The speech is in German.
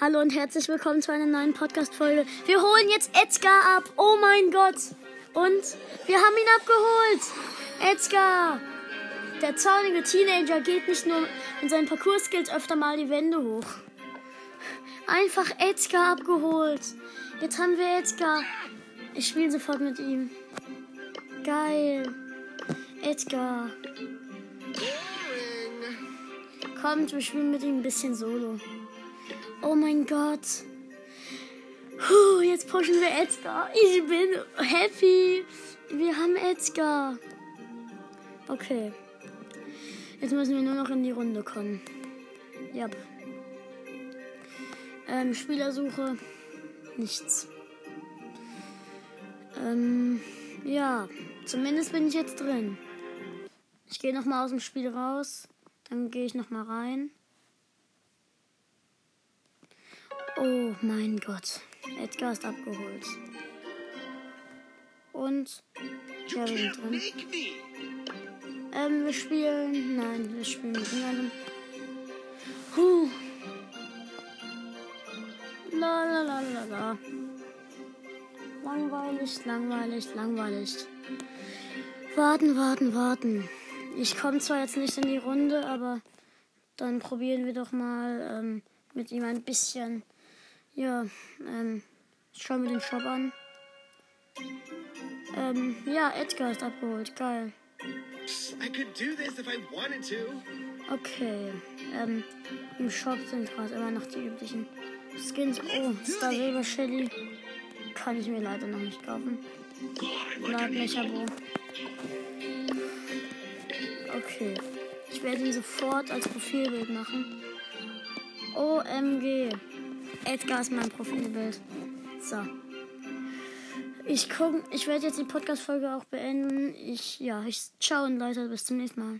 Hallo und herzlich willkommen zu einer neuen Podcast-Folge. Wir holen jetzt Edgar ab. Oh mein Gott. Und wir haben ihn abgeholt. Edgar. Der zaunige Teenager geht nicht nur in seinen Parcours-Skills öfter mal die Wände hoch. Einfach Edgar abgeholt. Jetzt haben wir Edgar. Ich spiele sofort mit ihm. Geil. Edgar. Kommt, wir spielen mit ihm ein bisschen solo. Oh mein Gott. Puh, jetzt pushen wir Edgar. Ich bin happy. Wir haben Edgar. Okay. Jetzt müssen wir nur noch in die Runde kommen. Ja. Ähm, Spielersuche. Nichts. Ähm, ja. Zumindest bin ich jetzt drin. Ich gehe nochmal aus dem Spiel raus. Dann gehe ich nochmal rein. Oh mein Gott. Edgar ist abgeholt. Und ja, wir drin. Ähm, wir spielen. Nein, wir spielen mit niemandem. Huh. La la la la la. Langweilig, langweilig, langweilig. Warten, warten, warten. Ich komme zwar jetzt nicht in die Runde, aber dann probieren wir doch mal ähm, mit ihm ein bisschen. Ja, ähm, schauen wir den Shop an. Ähm, ja, Edgar ist abgeholt. Geil. Okay. Ähm, im Shop sind gerade immer noch die üblichen Skins. Oh, Star Silver Shelly. Kann ich mir leider noch nicht kaufen. Lad Mechabo. Okay. Ich werde ihn sofort als Profilbild machen. OMG. Edgar ist mein Profilbild. So. Ich guck, ich werde jetzt die Podcast-Folge auch beenden. Ich, ja, ich, ciao und Leute, bis zum nächsten Mal.